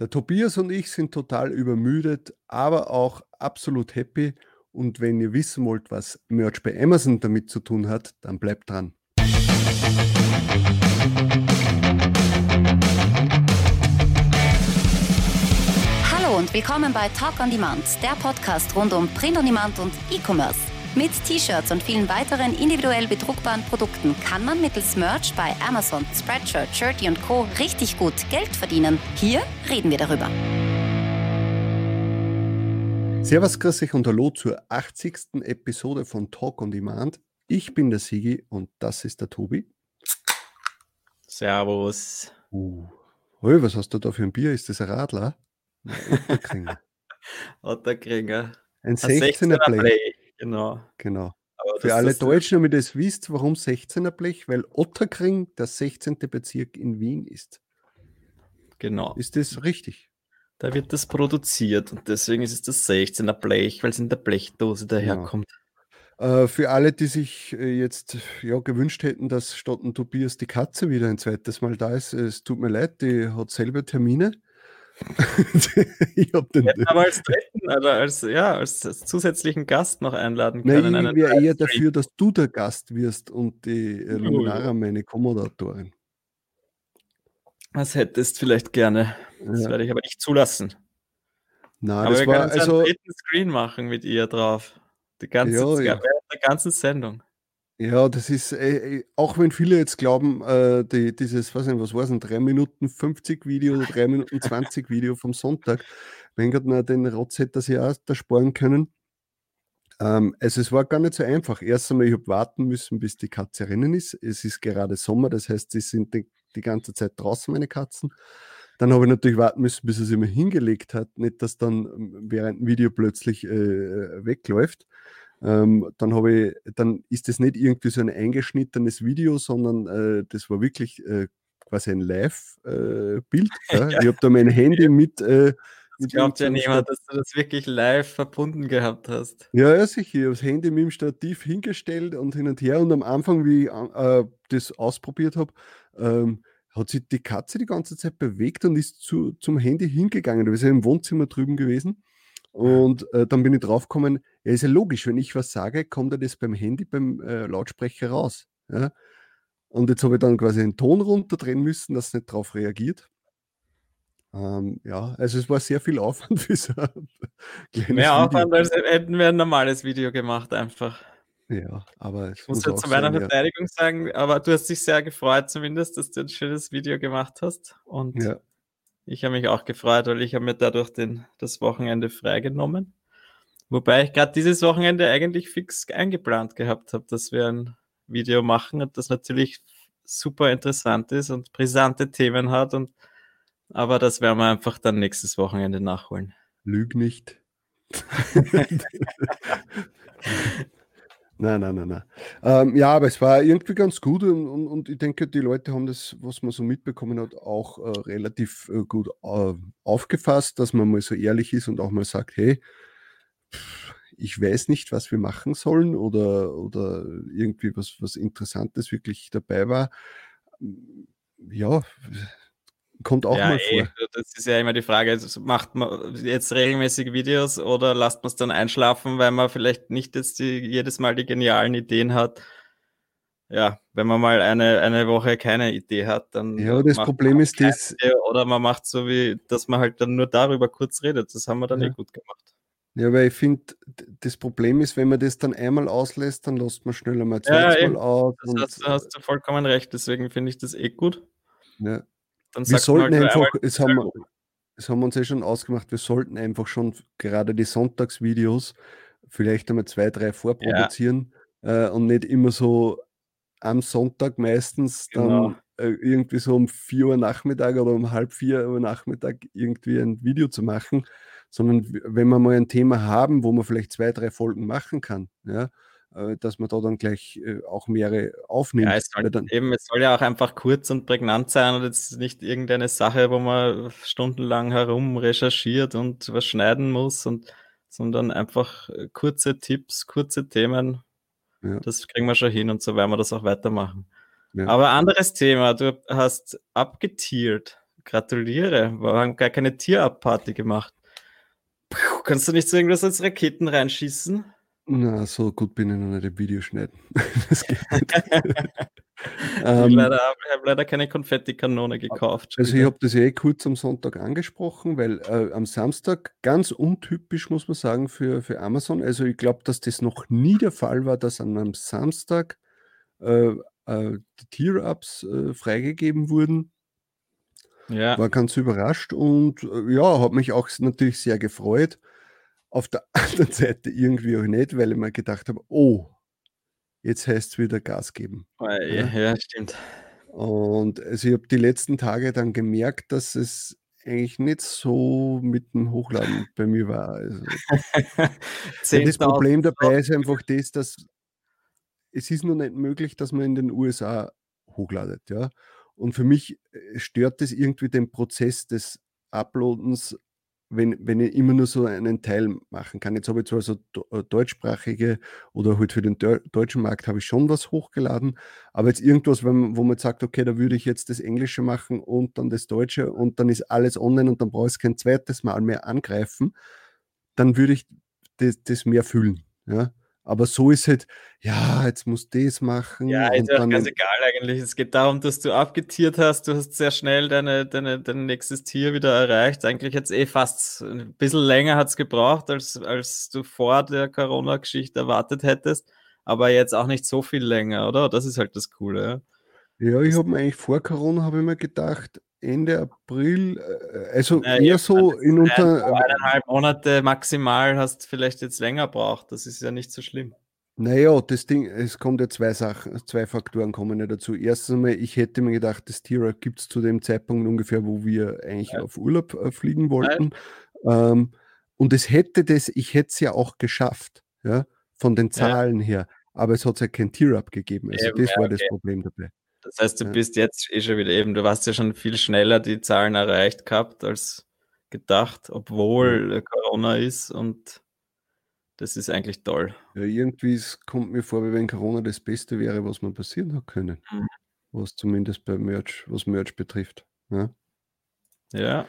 Der Tobias und ich sind total übermüdet, aber auch absolut happy. Und wenn ihr wissen wollt, was Merch bei Amazon damit zu tun hat, dann bleibt dran. Hallo und willkommen bei Talk on Demand, der Podcast rund um Print on Demand und E-Commerce. Mit T-Shirts und vielen weiteren individuell bedruckbaren Produkten kann man mittels Merch bei Amazon, Spreadshirt, Shirty und Co. richtig gut Geld verdienen. Hier reden wir darüber. Servus, grüß euch und hallo zur 80. Episode von Talk on Demand. Ich bin der Sigi und das ist der Tobi. Servus. Uh. Hey, was hast du da für ein Bier? Ist das ein Radler? Otterkringer. Otterkringer. Ein 16er Play. Play. Genau. Genau. Für alle Deutschen, damit ihr das wisst, warum 16er Blech? Weil Otterkring der 16. Bezirk in Wien ist. Genau. Ist das richtig? Da wird das produziert und deswegen ist es das 16er Blech, weil es in der Blechdose daherkommt. Genau. Äh, für alle, die sich äh, jetzt ja, gewünscht hätten, dass statt Tobias die Katze wieder ein zweites Mal da ist, es tut mir leid, die hat selber Termine. ich hab den Hätten aber als dritten, also als, ja, als, zusätzlichen Gast noch einladen können. Nein, ich wäre eher dafür, dass du der Gast wirst und die äh, Luminara meine Kommodatorin. Das hättest vielleicht gerne. Das ja. werde ich aber nicht zulassen. Nein, aber das wir war können also einen dritten Screen machen mit ihr drauf. Die ganze, ja, ja. der ganzen Sendung. Ja, das ist, äh, äh, auch wenn viele jetzt glauben, äh, die, dieses, was, nicht, was war es, ein 3 Minuten 50 Video oder 3 Minuten 20 Video vom Sonntag, wenn gerade noch den Rotz hätte ja auch da sparen können. Ähm, also es war gar nicht so einfach. Erst einmal, ich habe warten müssen, bis die Katze rennen ist. Es ist gerade Sommer, das heißt, sie sind die, die ganze Zeit draußen, meine Katzen. Dann habe ich natürlich warten müssen, bis er sich mal hingelegt hat. Nicht, dass dann ähm, während dem Video plötzlich äh, wegläuft. Ähm, dann habe ich, dann ist das nicht irgendwie so ein eingeschnittenes Video, sondern äh, das war wirklich äh, quasi ein Live-Bild. Äh, ja. Ich habe da mein Handy mit. Äh, das glaubt ja niemand, dass du das wirklich live verbunden gehabt hast. Ja, ja, sicher. Ich habe das Handy mit dem Stativ hingestellt und hin und her. Und am Anfang, wie ich äh, das ausprobiert habe, ähm, hat sich die Katze die ganze Zeit bewegt und ist zu, zum Handy hingegangen. Wir sind im Wohnzimmer drüben gewesen. Und äh, dann bin ich draufgekommen, ja, ist ja logisch, wenn ich was sage, kommt ja das beim Handy, beim äh, Lautsprecher raus. Ja? Und jetzt habe ich dann quasi den Ton runterdrehen müssen, dass es nicht darauf reagiert. Ähm, ja, also es war sehr viel Aufwand für so Mehr Aufwand, als hätten wir ein normales Video gemacht, einfach. Ja, aber ich muss ja zu meiner sagen, Verteidigung ja. sagen, aber du hast dich sehr gefreut, zumindest, dass du ein schönes Video gemacht hast. Und ja. Ich habe mich auch gefreut, weil ich habe mir dadurch den, das Wochenende freigenommen. Wobei ich gerade dieses Wochenende eigentlich fix eingeplant gehabt habe, dass wir ein Video machen und das natürlich super interessant ist und brisante Themen hat. Und, aber das werden wir einfach dann nächstes Wochenende nachholen. Lüg nicht. Nein, nein, nein, nein. Ähm, ja, aber es war irgendwie ganz gut und, und, und, ich denke, die Leute haben das, was man so mitbekommen hat, auch äh, relativ äh, gut äh, aufgefasst, dass man mal so ehrlich ist und auch mal sagt, hey, ich weiß nicht, was wir machen sollen oder, oder irgendwie was, was Interessantes wirklich dabei war. Ja, Kommt auch ja, mal ey, vor. Das ist ja immer die Frage, also macht man jetzt regelmäßig Videos oder lasst man es dann einschlafen, weil man vielleicht nicht jetzt die, jedes Mal die genialen Ideen hat. Ja, wenn man mal eine, eine Woche keine Idee hat, dann. Ja, das Problem ist das. Oder man macht so wie, dass man halt dann nur darüber kurz redet. Das haben wir dann ja. eh gut gemacht. Ja, weil ich finde, das Problem ist, wenn man das dann einmal auslässt, dann lässt man schneller mal zweimal ja, aus. Das hast, hast, du vollkommen recht, deswegen finde ich das eh gut. Ja. Dann wir sollten halt, einfach, es haben, wir, es haben wir uns ja schon ausgemacht, wir sollten einfach schon gerade die Sonntagsvideos vielleicht einmal zwei, drei vorproduzieren ja. äh, und nicht immer so am Sonntag meistens genau. dann äh, irgendwie so um 4 Uhr Nachmittag oder um halb 4 Uhr Nachmittag irgendwie ein Video zu machen, sondern wenn wir mal ein Thema haben, wo man vielleicht zwei, drei Folgen machen kann, ja, dass man da dann gleich äh, auch mehrere aufnimmt. Ja, es soll, dann, eben, es soll ja auch einfach kurz und prägnant sein und jetzt nicht irgendeine Sache, wo man stundenlang herum recherchiert und was schneiden muss, und, sondern einfach äh, kurze Tipps, kurze Themen. Ja. Das kriegen wir schon hin und so werden wir das auch weitermachen. Ja. Aber anderes Thema, du hast abgetiert gratuliere. Wir haben gar keine Tierabparty gemacht. Puh, kannst du nicht so irgendwas als Raketen reinschießen? Na, so gut bin ich noch nicht im Videoschneiden. das geht nicht. ähm, ich habe leider keine Konfettikanone gekauft. Also ich habe das eh kurz am Sonntag angesprochen, weil äh, am Samstag ganz untypisch, muss man sagen, für, für Amazon. Also ich glaube, dass das noch nie der Fall war, dass an einem Samstag äh, äh, die Tier-Ups äh, freigegeben wurden. Ja. War ganz überrascht und äh, ja, hat mich auch natürlich sehr gefreut. Auf der anderen Seite irgendwie auch nicht, weil ich mir gedacht habe, oh, jetzt heißt es wieder Gas geben. Oh, ja, ja, stimmt. Und also ich habe die letzten Tage dann gemerkt, dass es eigentlich nicht so mit dem Hochladen bei mir war. Also, das Problem dabei ist einfach das, dass es ist nur nicht möglich, dass man in den USA hochladet. Ja? Und für mich äh, stört das irgendwie den Prozess des Uploadens wenn, wenn ich immer nur so einen Teil machen kann. Jetzt habe ich zwar so äh, deutschsprachige oder halt für den deutschen Markt habe ich schon was hochgeladen, aber jetzt irgendwas, wenn, wo man sagt, okay, da würde ich jetzt das Englische machen und dann das Deutsche und dann ist alles online und dann brauche ich es kein zweites Mal mehr angreifen, dann würde ich das, das mehr fühlen. Ja? Aber so ist halt, ja, jetzt muss das machen. Ja, ist ja ganz egal eigentlich. Es geht darum, dass du abgetiert hast. Du hast sehr schnell deine, deine, dein nächstes Tier wieder erreicht. Eigentlich jetzt eh fast ein bisschen länger hat es gebraucht, als, als du vor der Corona-Geschichte erwartet hättest. Aber jetzt auch nicht so viel länger, oder? Das ist halt das Coole. Ja, ja ich habe mir eigentlich vor Corona, habe ich mir gedacht, Ende April, äh, also ja, eher so in unter. Eineinhalb Monate maximal hast vielleicht jetzt länger braucht. Das ist ja nicht so schlimm. Naja, das Ding, es kommt ja zwei Sachen, zwei Faktoren kommen ja dazu. Erstens einmal, ich hätte mir gedacht, das Tira gibt es zu dem Zeitpunkt ungefähr, wo wir eigentlich ja. auf Urlaub äh, fliegen wollten. Ähm, und es hätte das, ich hätte es ja auch geschafft, ja, von den Zahlen ja. her. Aber es hat ja kein Tier-Up gegeben. Also das war das Problem dabei. Das heißt, du bist jetzt eh schon wieder eben, du hast ja schon viel schneller die Zahlen erreicht gehabt als gedacht, obwohl ja. Corona ist und das ist eigentlich toll. Ja, irgendwie kommt mir vor, wie wenn Corona das Beste wäre, was man passieren hat können. Mhm. Was zumindest bei Merch, was Merch betrifft. Ja. ja.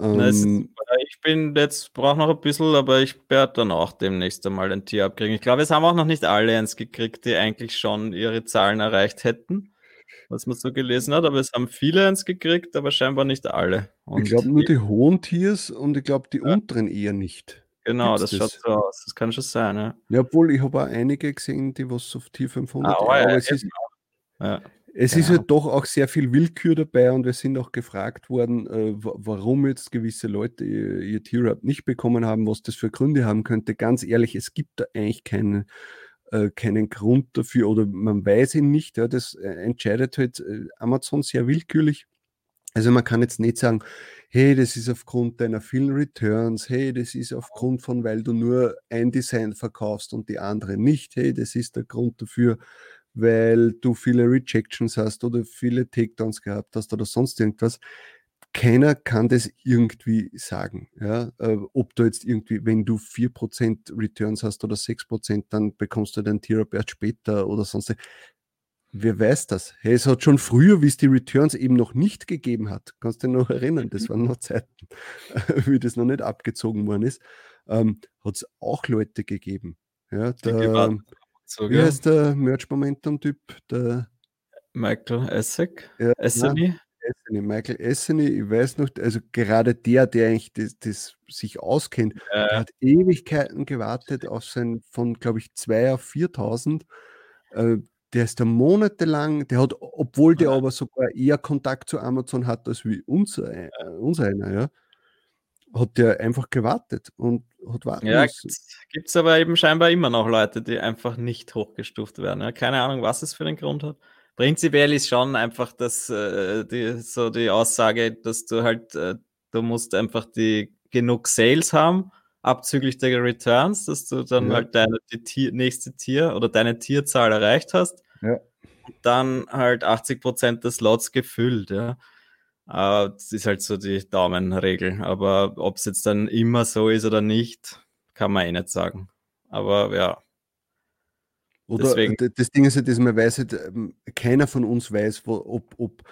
Ähm, ist, ich bin jetzt, brauche noch ein bisschen, aber ich werde dann auch demnächst einmal ein Tier abkriegen. Ich glaube, es haben auch noch nicht alle eins gekriegt, die eigentlich schon ihre Zahlen erreicht hätten was man so gelesen hat, aber es haben viele eins gekriegt, aber scheinbar nicht alle. Und ich glaube nur die hohen Tiers und ich glaube die ja. unteren eher nicht. Genau, Gibt's das, das, schaut so aus. Das kann schon sein. Ja, ja obwohl ich habe auch einige gesehen, die was auf Tier 500 ah, oh, ja, aber es ist, ja. Es genau. ist halt doch auch sehr viel Willkür dabei und wir sind auch gefragt worden, äh, warum jetzt gewisse Leute ihr, ihr Tier-Up nicht bekommen haben, was das für Gründe haben könnte. Ganz ehrlich, es gibt da eigentlich keine äh, keinen Grund dafür oder man weiß ihn nicht. Ja, das äh, entscheidet halt äh, Amazon sehr willkürlich. Also man kann jetzt nicht sagen, hey, das ist aufgrund deiner vielen Returns, hey, das ist aufgrund von, weil du nur ein Design verkaufst und die andere nicht, hey, das ist der Grund dafür, weil du viele Rejections hast oder viele Takedowns gehabt hast oder sonst irgendwas keiner kann das irgendwie sagen. Ja? Äh, ob du jetzt irgendwie, wenn du 4% Returns hast oder 6%, dann bekommst du den Tier erst später oder sonst. Wer weiß das? Hey, es hat schon früher, wie es die Returns eben noch nicht gegeben hat, kannst du dich noch erinnern, das waren noch Zeiten, wie das noch nicht abgezogen worden ist, ähm, hat es auch Leute gegeben. Ja, der, so, wie heißt der Merch-Momentum-Typ? Der Michael Essek? Ja, Esseny? Esseny, Michael Esseny, ich weiß noch, also gerade der, der eigentlich das, das sich auskennt, äh. hat Ewigkeiten gewartet auf sein von, glaube ich, 2 auf 4000. Äh, der ist da monatelang, der hat, obwohl der aber sogar eher Kontakt zu Amazon hat als wie unser, äh, unser einer, ja, hat der einfach gewartet und hat warten ja. Gibt es aber eben scheinbar immer noch Leute, die einfach nicht hochgestuft werden. Ja? Keine Ahnung, was es für den Grund hat prinzipiell ist schon einfach das, äh, die, so die Aussage, dass du halt, äh, du musst einfach die genug Sales haben, abzüglich der Returns, dass du dann ja. halt deine die Tier, nächste Tier oder deine Tierzahl erreicht hast. Ja. Und dann halt 80% des Lots gefüllt, ja. Uh, das ist halt so die Daumenregel. Aber ob es jetzt dann immer so ist oder nicht, kann man eh nicht sagen. Aber ja, oder Deswegen. das Ding ist ja, dass man weiß halt, ähm, keiner von uns weiß, wo, ob, ob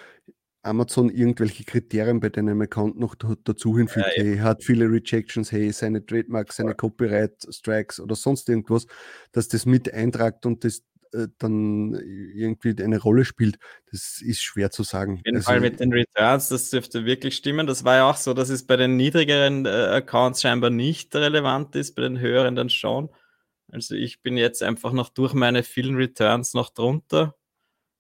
Amazon irgendwelche Kriterien bei deinem Account noch dazu hinfügt. Ja, hey, hat viele Rejections, hey, seine Trademarks, seine Copyright Strikes oder sonst irgendwas, dass das mit eintragt und das äh, dann irgendwie eine Rolle spielt, das ist schwer zu sagen. Auf jeden also, Fall mit den Returns, das dürfte wirklich stimmen. Das war ja auch so, dass es bei den niedrigeren äh, Accounts scheinbar nicht relevant ist, bei den höheren dann schon. Also ich bin jetzt einfach noch durch meine vielen Returns noch drunter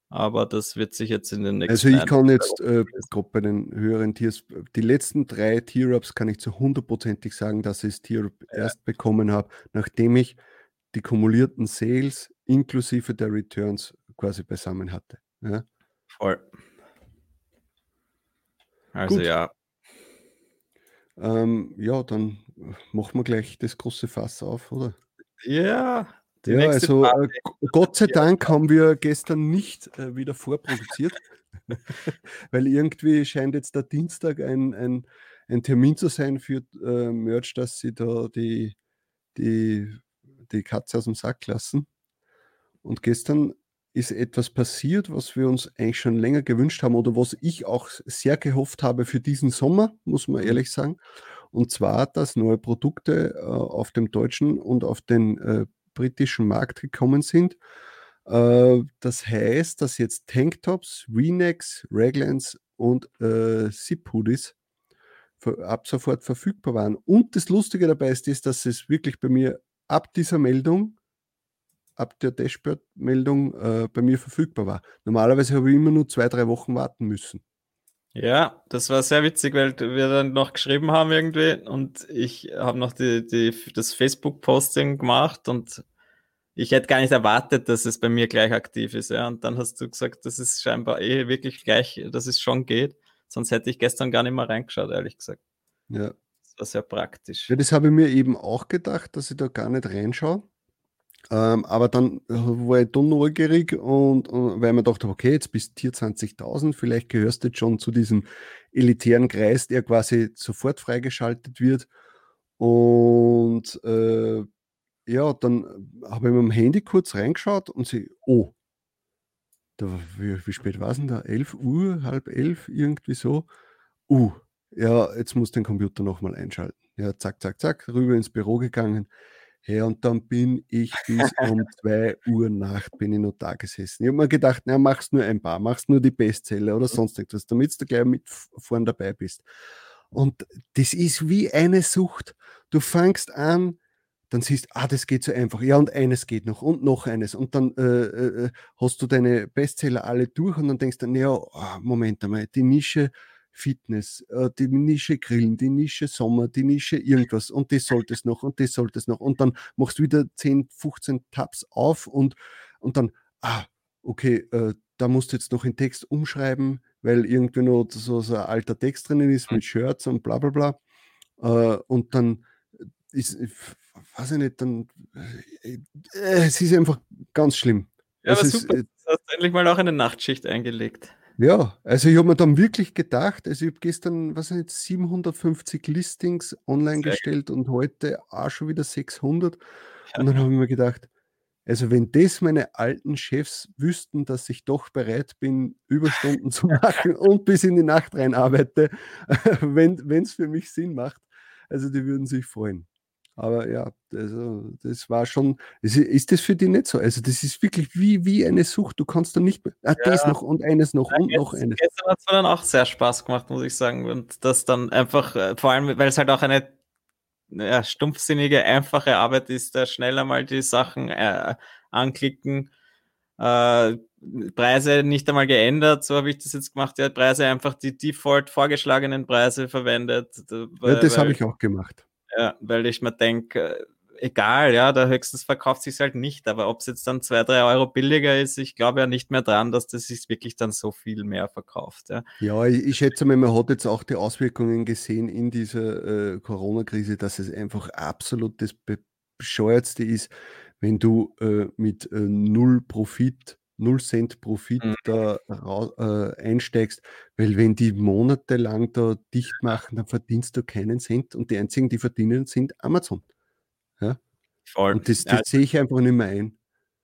aber das wird sich jetzt in den nächsten Also ich kann jetzt äh, gerade bei den höheren Tiers, die letzten drei Tier-Ups kann ich zu hundertprozentig sagen, dass ich das Tier-Up ja. erst bekommen habe, nachdem ich die kumulierten Sales inklusive der Returns quasi beisammen hatte. Ja? Voll. Also Gut. ja. Ähm, ja, dann machen wir gleich das große Fass auf, oder? Ja, ja, also äh, Gott sei Dank haben wir gestern nicht äh, wieder vorproduziert, weil irgendwie scheint jetzt der Dienstag ein, ein, ein Termin zu sein für äh, Merch, dass sie da die, die, die Katze aus dem Sack lassen. Und gestern ist etwas passiert, was wir uns eigentlich schon länger gewünscht haben oder was ich auch sehr gehofft habe für diesen Sommer, muss man mhm. ehrlich sagen. Und zwar, dass neue Produkte äh, auf dem deutschen und auf den äh, britischen Markt gekommen sind. Äh, das heißt, dass jetzt Tanktops, V-Necks, Raglans und äh, Zip-Hoodies ab sofort verfügbar waren. Und das Lustige dabei ist, ist, dass es wirklich bei mir ab dieser Meldung, ab der Dashboard-Meldung äh, bei mir verfügbar war. Normalerweise habe ich immer nur zwei, drei Wochen warten müssen. Ja, das war sehr witzig, weil wir dann noch geschrieben haben irgendwie und ich habe noch die, die, das Facebook-Posting gemacht und ich hätte gar nicht erwartet, dass es bei mir gleich aktiv ist. Ja. Und dann hast du gesagt, das ist scheinbar eh wirklich gleich, dass es schon geht. Sonst hätte ich gestern gar nicht mehr reingeschaut, ehrlich gesagt. Ja. Das war sehr praktisch. Ja, das habe ich mir eben auch gedacht, dass ich da gar nicht reinschaue. Ähm, aber dann äh, war ich dann neugierig und, und weil man dachte, okay, jetzt bist du hier 20.000, vielleicht gehörst du jetzt schon zu diesem elitären Kreis, der quasi sofort freigeschaltet wird. Und äh, ja, dann habe ich mit dem Handy kurz reingeschaut und sie, oh, da, wie, wie spät war es denn da? 11 Uhr, halb elf, irgendwie so. Uh, ja, jetzt muss den Computer nochmal einschalten. Ja, zack, zack, zack, rüber ins Büro gegangen. Ja, und dann bin ich bis um 2 Uhr Nacht bin ich noch da gesessen. Ich habe mir gedacht, na, machst nur ein paar, machst nur die Bestseller oder mhm. sonst etwas, damit du gleich mit vorn dabei bist. Und das ist wie eine Sucht. Du fängst an, dann siehst, ah, das geht so einfach. Ja, und eines geht noch und noch eines. Und dann äh, äh, äh hast du deine Bestseller alle durch und dann denkst du, naja, oh, Moment einmal, die Nische Fitness, äh, die Nische Grillen, die Nische Sommer, die Nische irgendwas und das sollte es noch und das sollte es noch und dann machst du wieder 10, 15 Tabs auf und, und dann, ah, okay, äh, da musst du jetzt noch den Text umschreiben, weil irgendwie noch so, so ein alter Text drinnen ist mit Shirts und bla bla bla. Äh, und dann ist, weiß ich nicht, dann, äh, es ist einfach ganz schlimm. Ja, aber super, ist, du hast endlich mal auch eine Nachtschicht eingelegt. Ja, also ich habe mir dann wirklich gedacht, also ich habe gestern, was sind jetzt 750 Listings online Sehr gestellt gut. und heute auch schon wieder 600. Ja. Und dann habe ich mir gedacht, also wenn das meine alten Chefs wüssten, dass ich doch bereit bin, Überstunden zu machen und bis in die Nacht rein arbeite, wenn es für mich Sinn macht, also die würden sich freuen. Aber ja, also das war schon, ist, ist das für die nicht so? Also das ist wirklich wie, wie eine Sucht. Du kannst dann nicht mehr, ah, ja. das noch und eines noch ja, und jetzt, noch eines. Gestern hat es mir dann auch sehr Spaß gemacht, muss ich sagen. Und das dann einfach, äh, vor allem, weil es halt auch eine ja, stumpfsinnige, einfache Arbeit ist, da schneller mal die Sachen äh, anklicken. Äh, Preise nicht einmal geändert, so habe ich das jetzt gemacht. Er hat Preise einfach die default vorgeschlagenen Preise verwendet. Ja, das habe ich auch gemacht. Ja, weil ich mir denke, egal, ja, der höchstens verkauft sich halt nicht, aber ob es jetzt dann zwei, drei Euro billiger ist, ich glaube ja nicht mehr dran, dass das sich wirklich dann so viel mehr verkauft. Ja, ja ich, ich schätze mal, man hat jetzt auch die Auswirkungen gesehen in dieser äh, Corona-Krise, dass es einfach absolut das Bescheuertste ist, wenn du äh, mit äh, null Profit 0 Cent Profit mhm. da äh, einsteigst, weil wenn die monatelang da dicht machen, dann verdienst du keinen Cent und die einzigen, die verdienen, sind Amazon. Ja? Voll. Und das, das ja. sehe ich einfach nicht mehr ein.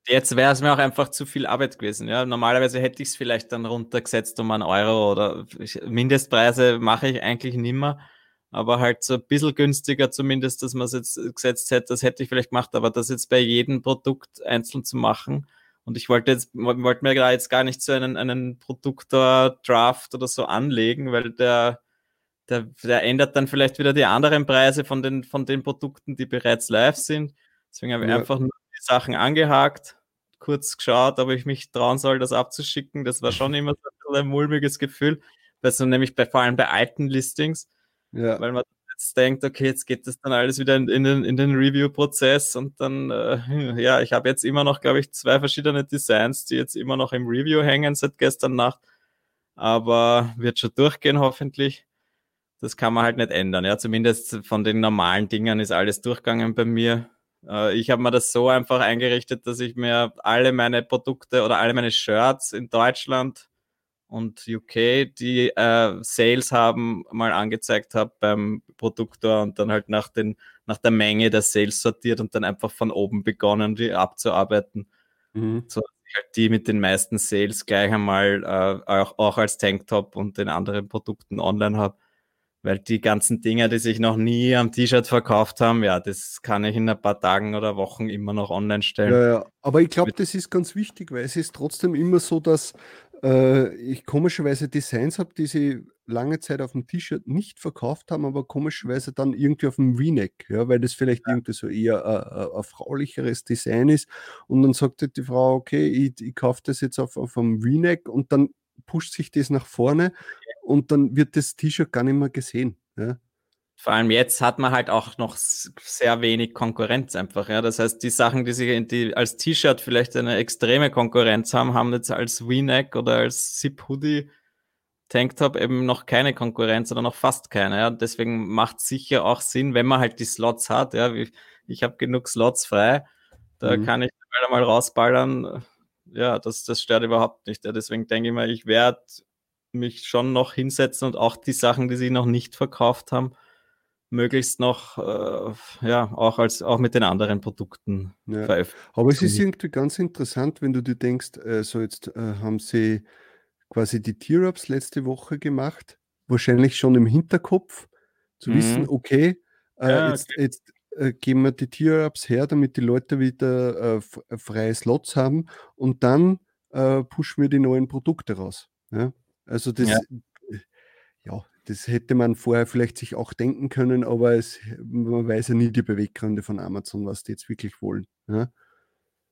Jetzt wäre es mir auch einfach zu viel Arbeit gewesen. Ja, normalerweise hätte ich es vielleicht dann runtergesetzt um einen Euro oder Mindestpreise mache ich eigentlich nimmer. Aber halt so ein bisschen günstiger zumindest, dass man es jetzt gesetzt hätte, das hätte ich vielleicht gemacht, aber das jetzt bei jedem Produkt einzeln zu machen. Und ich wollte jetzt, wollte mir da jetzt gar nicht so einen, einen Produktor-Draft oder so anlegen, weil der, der, der ändert dann vielleicht wieder die anderen Preise von den, von den Produkten, die bereits live sind. Deswegen habe ich ja. einfach nur die Sachen angehakt, kurz geschaut, ob ich mich trauen soll, das abzuschicken. Das war schon immer so ein mulmiges Gefühl. Also nämlich bei, vor allem bei alten Listings, ja. weil man jetzt denkt, okay, jetzt geht das dann alles wieder in, in den, in den Review-Prozess und dann, äh, ja, ich habe jetzt immer noch, glaube ich, zwei verschiedene Designs, die jetzt immer noch im Review hängen seit gestern Nacht, aber wird schon durchgehen hoffentlich. Das kann man halt nicht ändern, ja, zumindest von den normalen Dingen ist alles durchgegangen bei mir. Äh, ich habe mir das so einfach eingerichtet, dass ich mir alle meine Produkte oder alle meine Shirts in Deutschland und UK, die äh, Sales haben, mal angezeigt habe beim Produktor und dann halt nach, den, nach der Menge der Sales sortiert und dann einfach von oben begonnen, die abzuarbeiten. Mhm. So halt die mit den meisten Sales gleich einmal äh, auch, auch als Tanktop und den anderen Produkten online habe. Weil die ganzen Dinge, die sich noch nie am T-Shirt verkauft haben, ja, das kann ich in ein paar Tagen oder Wochen immer noch online stellen. Ja, ja. aber ich glaube, das ist ganz wichtig, weil es ist trotzdem immer so, dass äh, ich komischerweise Designs habe, die sie lange Zeit auf dem T-Shirt nicht verkauft haben, aber komischerweise dann irgendwie auf dem V-Neck, ja, weil das vielleicht ja. irgendwie so eher ein, ein fraulicheres Design ist. Und dann sagt die Frau, okay, ich, ich kaufe das jetzt auf, auf einem V-Neck und dann pusht sich das nach vorne und dann wird das T-Shirt gar nicht mehr gesehen. Ja. Vor allem jetzt hat man halt auch noch sehr wenig Konkurrenz einfach. Ja? Das heißt, die Sachen, die sich die als T-Shirt vielleicht eine extreme Konkurrenz haben, haben jetzt als V-Neck oder als Zip-Hoodie Tanktop eben noch keine Konkurrenz oder noch fast keine. Ja? Deswegen macht sicher auch Sinn, wenn man halt die Slots hat. Ja? Ich habe genug Slots frei, da mhm. kann ich mal rausballern ja, das, das stört überhaupt nicht. Ja. Deswegen denke ich mal, ich werde mich schon noch hinsetzen und auch die Sachen, die sie noch nicht verkauft haben, möglichst noch, äh, ja, auch als auch mit den anderen Produkten ja. Aber es ist irgendwie ganz interessant, wenn du dir denkst, äh, so jetzt äh, haben sie quasi die Tier-Ups letzte Woche gemacht, wahrscheinlich schon im Hinterkopf, zu mhm. wissen, okay, äh, ja, jetzt, okay. jetzt äh, geben wir die Tier-Ups her, damit die Leute wieder äh, freie Slots haben und dann pushen wir die neuen Produkte raus. Ja? Also das, ja. Das hätte man vorher vielleicht sich auch denken können, aber es, man weiß ja nie die Beweggründe von Amazon, was die jetzt wirklich wollen. Ja,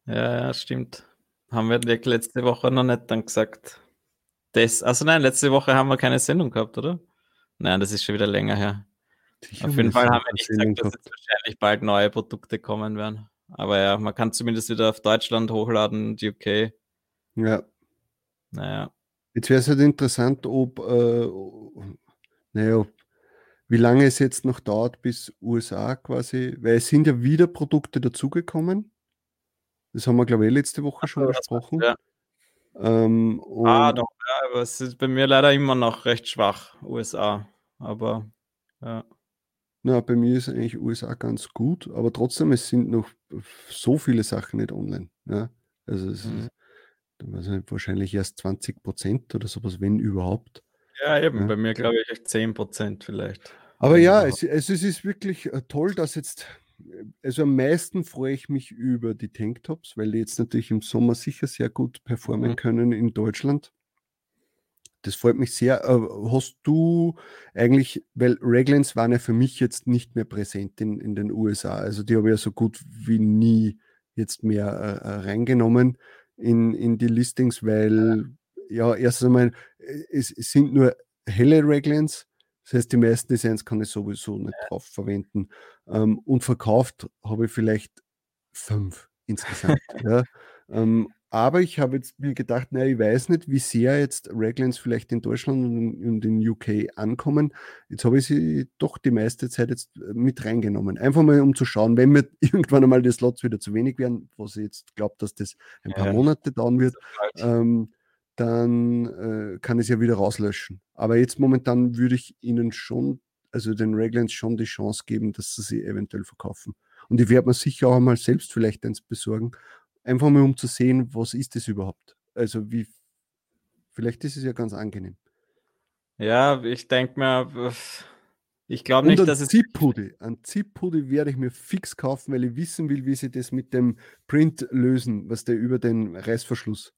ja stimmt. Haben wir letzte Woche noch nicht dann gesagt. Das, also nein, letzte Woche haben wir keine Sendung gehabt, oder? Nein, das ist schon wieder länger her. Sicher Auf jeden Fall haben wir nicht gesagt, dass jetzt wahrscheinlich bald neue Produkte kommen werden. Aber ja, man kann zumindest wieder auf Deutschland hochladen, UK. Ja. Naja. Jetzt wäre es halt interessant, ob, äh, naja, wie lange es jetzt noch dauert bis USA quasi, weil es sind ja wieder Produkte dazugekommen. Das haben wir, glaube ich, letzte Woche schon besprochen. Ja. Ähm, ah, doch, ja, aber es ist bei mir leider immer noch recht schwach, USA. Aber ja. Na, bei mir ist eigentlich USA ganz gut, aber trotzdem, es sind noch so viele Sachen nicht online. Ja? Also es mhm. ist wahrscheinlich erst 20 Prozent oder sowas, wenn überhaupt. Ja, eben, ja. bei mir glaube ich 10 Prozent vielleicht. Aber ja, es, es, es, ist wirklich äh, toll, dass jetzt, also am meisten freue ich mich über die Tanktops, weil die jetzt natürlich im Sommer sicher sehr gut performen mhm. können in Deutschland. Das freut mich sehr. Äh, hast du eigentlich, weil Reglans waren ja für mich jetzt nicht mehr präsent in, in den USA. Also die habe ich ja so gut wie nie jetzt mehr äh, äh, reingenommen in, in die Listings, weil ja, erstens einmal, äh, es, es sind nur helle Reglans. Das heißt, die meisten Designs kann ich sowieso nicht drauf verwenden. Ähm, und verkauft habe ich vielleicht fünf insgesamt. ja. ähm, aber ich habe jetzt mir gedacht, naja, ich weiß nicht, wie sehr jetzt Raglands vielleicht in Deutschland und in UK ankommen. Jetzt habe ich sie doch die meiste Zeit jetzt äh, mit reingenommen. Einfach mal, um zu schauen, wenn mir irgendwann einmal die Slots wieder zu wenig werden, was ich jetzt glaube, dass das ein paar ja. Monate dauern wird, ähm, dann äh, kann ich es ja wieder rauslöschen. Aber jetzt momentan würde ich ihnen schon, also den Raglands schon die Chance geben, dass sie sie eventuell verkaufen. Und ich werde mir sicher auch einmal selbst vielleicht eins besorgen Einfach mal um zu sehen, was ist das überhaupt. Also wie, vielleicht ist es ja ganz angenehm. Ja, ich denke mir, ich glaube nicht, dass es. Ein Zip-Hoodie werde ich mir fix kaufen, weil ich wissen will, wie sie das mit dem Print lösen, was der über den Reißverschluss.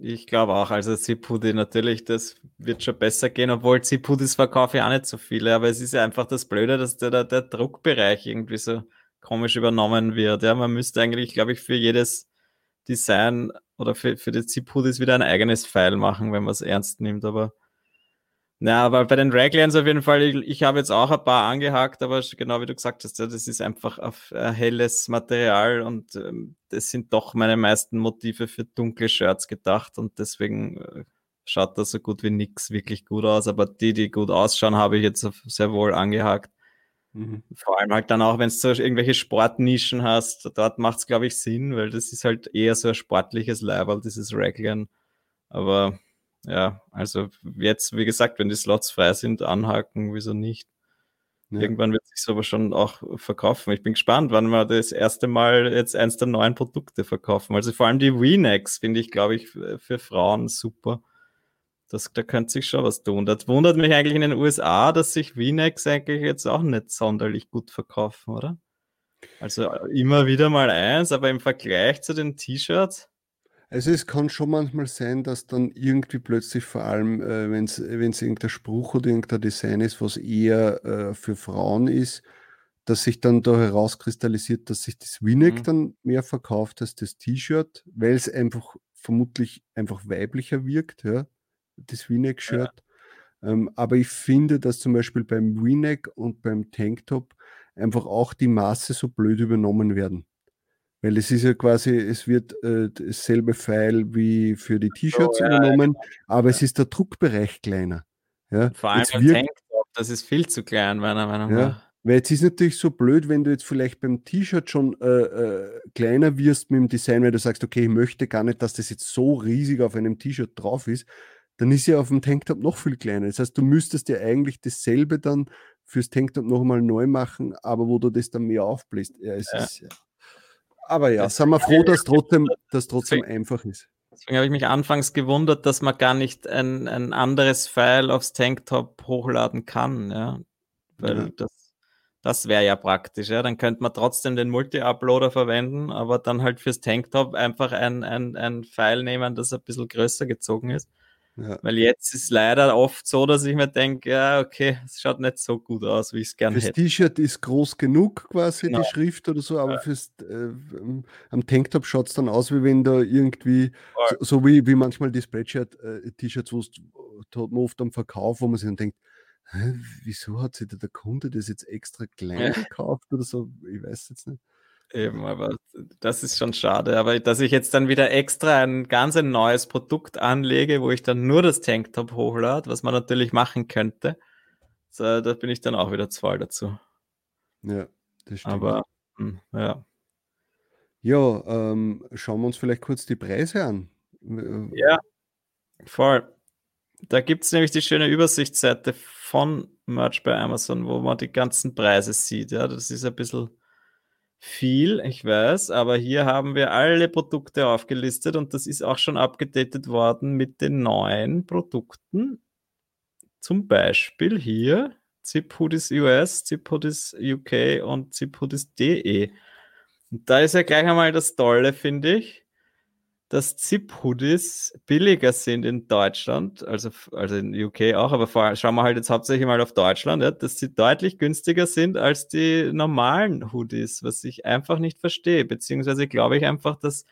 Ich glaube auch, also Zip-Hoodie natürlich, das wird schon besser gehen, obwohl Zip-Hoodies verkaufe ich auch nicht so viele, aber es ist ja einfach das Blöde, dass der, der Druckbereich irgendwie so komisch übernommen wird. Ja, man müsste eigentlich, glaube ich, für jedes Design oder für, für die Zip-Hoodies wieder ein eigenes File machen, wenn man es ernst nimmt, aber ja, aber bei den Raglans auf jeden Fall, ich, ich habe jetzt auch ein paar angehakt, aber genau wie du gesagt hast, ja, das ist einfach auf äh, helles Material und ähm, das sind doch meine meisten Motive für dunkle Shirts gedacht und deswegen äh, schaut das so gut wie nix wirklich gut aus. Aber die, die gut ausschauen, habe ich jetzt sehr wohl angehakt. Mhm. Vor allem halt dann auch, wenn du so irgendwelche Sportnischen hast, dort macht es, glaube ich, Sinn, weil das ist halt eher so ein sportliches Level, dieses Raglan. Aber ja, also jetzt, wie gesagt, wenn die Slots frei sind, anhaken, wieso nicht? Ja. Irgendwann wird sich aber schon auch verkaufen. Ich bin gespannt, wann wir das erste Mal jetzt eins der neuen Produkte verkaufen. Also vor allem die V-Necks finde ich, glaube ich, für Frauen super. Das, da könnte sich schon was tun. Das wundert mich eigentlich in den USA, dass sich V-Necks eigentlich jetzt auch nicht sonderlich gut verkaufen, oder? Also immer wieder mal eins, aber im Vergleich zu den T-Shirts also es kann schon manchmal sein, dass dann irgendwie plötzlich, vor allem äh, wenn es irgendein Spruch oder irgendein Design ist, was eher äh, für Frauen ist, dass sich dann da herauskristallisiert, dass sich das V-Neck mhm. dann mehr verkauft als das T-Shirt, weil es einfach vermutlich einfach weiblicher wirkt, ja, das V-Neck-Shirt. Ja. Ähm, aber ich finde, dass zum Beispiel beim V-Neck und beim Tanktop einfach auch die Maße so blöd übernommen werden. Weil es ist ja quasi, es wird äh, dasselbe Pfeil wie für die T-Shirts oh, ja, übernommen, ja, aber ja. es ist der Druckbereich kleiner. Ja? Vor allem beim Tanktop, das ist viel zu klein, meiner Meinung nach. Weil jetzt ist natürlich so blöd, wenn du jetzt vielleicht beim T-Shirt schon äh, äh, kleiner wirst mit dem Design, weil du sagst, okay, ich möchte gar nicht, dass das jetzt so riesig auf einem T-Shirt drauf ist, dann ist ja auf dem Tanktop noch viel kleiner. Das heißt, du müsstest ja eigentlich dasselbe dann fürs Tanktop nochmal neu machen, aber wo du das dann mehr aufbläst. Ja, es ist ja. Aber ja, sind wir froh, dass trotzdem, das trotzdem einfach ist. Deswegen habe ich mich anfangs gewundert, dass man gar nicht ein, ein anderes File aufs Tanktop hochladen kann. Ja? Weil ja. das, das wäre ja praktisch. Ja? Dann könnte man trotzdem den Multi-Uploader verwenden, aber dann halt fürs Tanktop einfach ein, ein, ein File nehmen, das ein bisschen größer gezogen ist. Ja. Weil jetzt ist leider oft so, dass ich mir denke, ja, okay, es schaut nicht so gut aus, wie ich es gerne hätte. Das T-Shirt ist groß genug, quasi, genau. die Schrift oder so, aber ja. fürs, äh, am Tanktop schaut es dann aus, wie wenn da irgendwie, so, so, wie, wie manchmal die Spreadshirt-T-Shirts, äh, wo oft am Verkauf, wo man sich dann denkt, Hä, wieso hat sich der Kunde das jetzt extra klein gekauft oder so? Ich weiß jetzt nicht. Eben, aber das ist schon schade. Aber dass ich jetzt dann wieder extra ein ganz ein neues Produkt anlege, wo ich dann nur das Tanktop hochlade, was man natürlich machen könnte, so, da bin ich dann auch wieder zu voll dazu. Ja, das stimmt. Aber hm, ja. Ja, ähm, schauen wir uns vielleicht kurz die Preise an. Ja, voll. Da gibt es nämlich die schöne Übersichtsseite von Merch bei Amazon, wo man die ganzen Preise sieht. Ja, das ist ein bisschen viel, ich weiß, aber hier haben wir alle Produkte aufgelistet und das ist auch schon abgedatet worden mit den neuen Produkten. Zum Beispiel hier Zip Hoodies US, Zip Hoodies UK und Zip Hoodies DE. Und da ist ja gleich einmal das Tolle, finde ich dass Zip-Hoodies billiger sind in Deutschland, also, also in UK auch, aber vor, schauen wir halt jetzt hauptsächlich mal auf Deutschland, ja, dass sie deutlich günstiger sind als die normalen Hoodies, was ich einfach nicht verstehe, beziehungsweise glaube ich einfach, dass,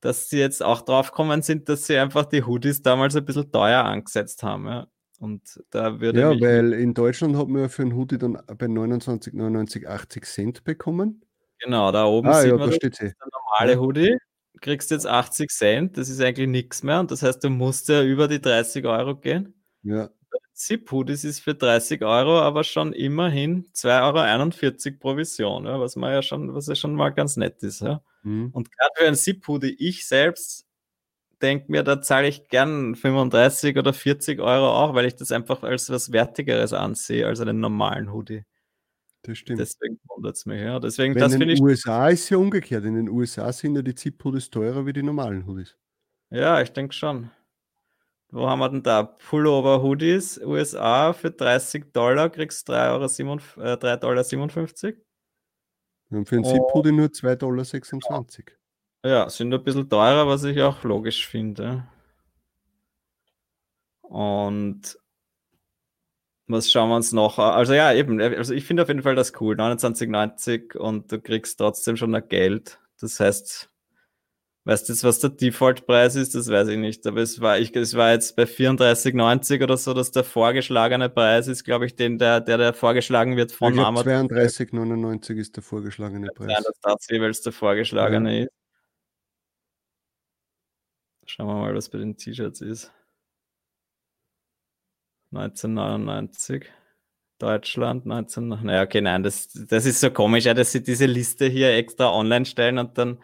dass sie jetzt auch drauf kommen sind, dass sie einfach die Hoodies damals ein bisschen teuer angesetzt haben. Ja. Und da würde Ja, weil in Deutschland hat man ja für einen Hoodie dann bei 29,99 80 Cent bekommen. Genau, da oben ah, sieht ja, man da steht der normale Hoodie kriegst jetzt 80 Cent, das ist eigentlich nichts mehr und das heißt, du musst ja über die 30 Euro gehen. Ja. Zippo, das ist für 30 Euro, aber schon immerhin 2,41 Euro Provision, ja, was man ja schon, was ja schon mal ganz nett ist. Ja. Mhm. Und gerade für ein Zip-Hoodie, ich selbst denke mir, da zahle ich gern 35 oder 40 Euro auch, weil ich das einfach als was Wertigeres ansehe als einen normalen Hoodie. Das stimmt. Deswegen wundert es mich, ja. Deswegen, das in den ich. USA ist ja umgekehrt. In den USA sind ja die Zip-Hoodies teurer wie die normalen Hoodies. Ja, ich denke schon. Wo haben wir denn da? Pullover Hoodies, USA für 30 Dollar kriegst du 3,57 Euro, äh, 3,57 Dollar. Und für einen Oh. Zip-Hoodie nur 2,26 Dollar. Ja, sind ein bisschen teurer, was ich auch logisch finde. Und was schauen wir uns noch? Also ja, eben, also ich finde auf jeden Fall das cool, 29,90 und du kriegst trotzdem schon ein Geld. Das heißt, weißt du jetzt, was der Default-Preis ist? Das weiß ich nicht, aber es war, ich, es war jetzt bei 34,90 oder so, dass der vorgeschlagene Preis ist, glaube ich, den, der, der, der vorgeschlagen wird von Amazon. 32,99 ist der vorgeschlagene Preis. dass das jeweils der vorgeschlagene ist. Schauen wir mal, was bei den T-Shirts ist. 1999. Deutschland 19. Naja, okay, nein, das, das ist so komisch, ja, dass sie diese Liste hier extra online stellen und dann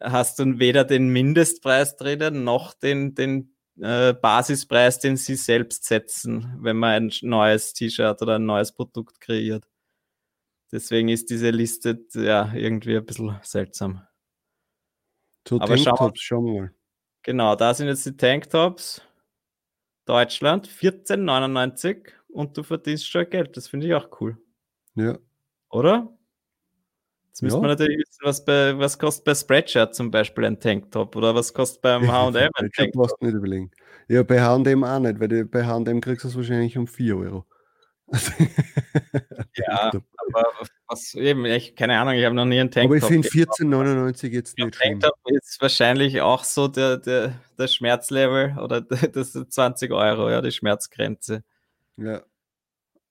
hast du weder den Mindestpreis drinnen noch den, den äh, Basispreis, den sie selbst setzen, wenn man ein neues T-Shirt oder ein neues Produkt kreiert. Deswegen ist diese Liste ja irgendwie ein bisschen seltsam. So Aber Tanktops, schauen wir mal. Genau, da sind jetzt die Tanktops. Deutschland 14,99 und du verdienst schon Geld. Das finde ich auch cool, Ja. oder? Jetzt müssen Ja. wir natürlich wissen, was, bei, was kostet bei Spreadshirt zum Beispiel ein Tanktop oder was kostet beim H&M ein Tanktop. du nicht überlegen. Ja, bei H&M auch nicht, weil bei H&M kriegst du es wahrscheinlich um 4 Euro. Ja, aber was eben, ich, keine Ahnung, ich habe noch nie einen Aber ich Tanktop finde gekauft. 14,99 jetzt nicht schlimm. Tanktop ist wahrscheinlich auch so der, der, der Schmerzlevel oder das sind 20 Euro, ja, die Schmerzgrenze. Ja.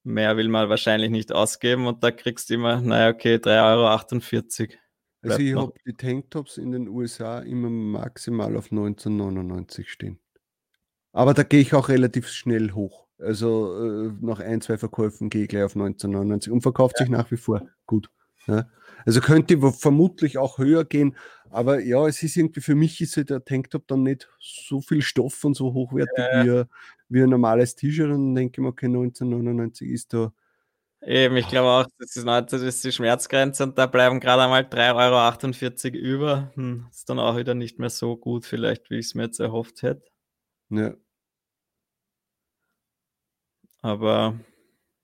Mehr will man wahrscheinlich nicht ausgeben und da kriegst du immer, naja, okay, 3,48 Euro. Also ich habe die Tanktops in den USA immer maximal auf 19,99 stehen. Aber da gehe ich auch relativ schnell hoch. Also äh, nach ein, zwei Verkäufen gehe ich gleich auf 19,99 und verkauft sich nach wie vor gut. Ja. Also könnte vermutlich auch höher gehen, aber ja, es ist irgendwie, für mich ist ja der Tanktop dann nicht so viel Stoff und so hochwertig wie, ein- wie ein normales T-Shirt und dann denke ich mir, okay, 1999 ist da, Eben, ich glaube auch, das ist, 19, das ist die Schmerzgrenze und da bleiben gerade einmal 3,48 Euro über. Hm, ist dann auch wieder nicht mehr so gut, vielleicht, wie ich es mir jetzt erhofft hätte. ja, Aber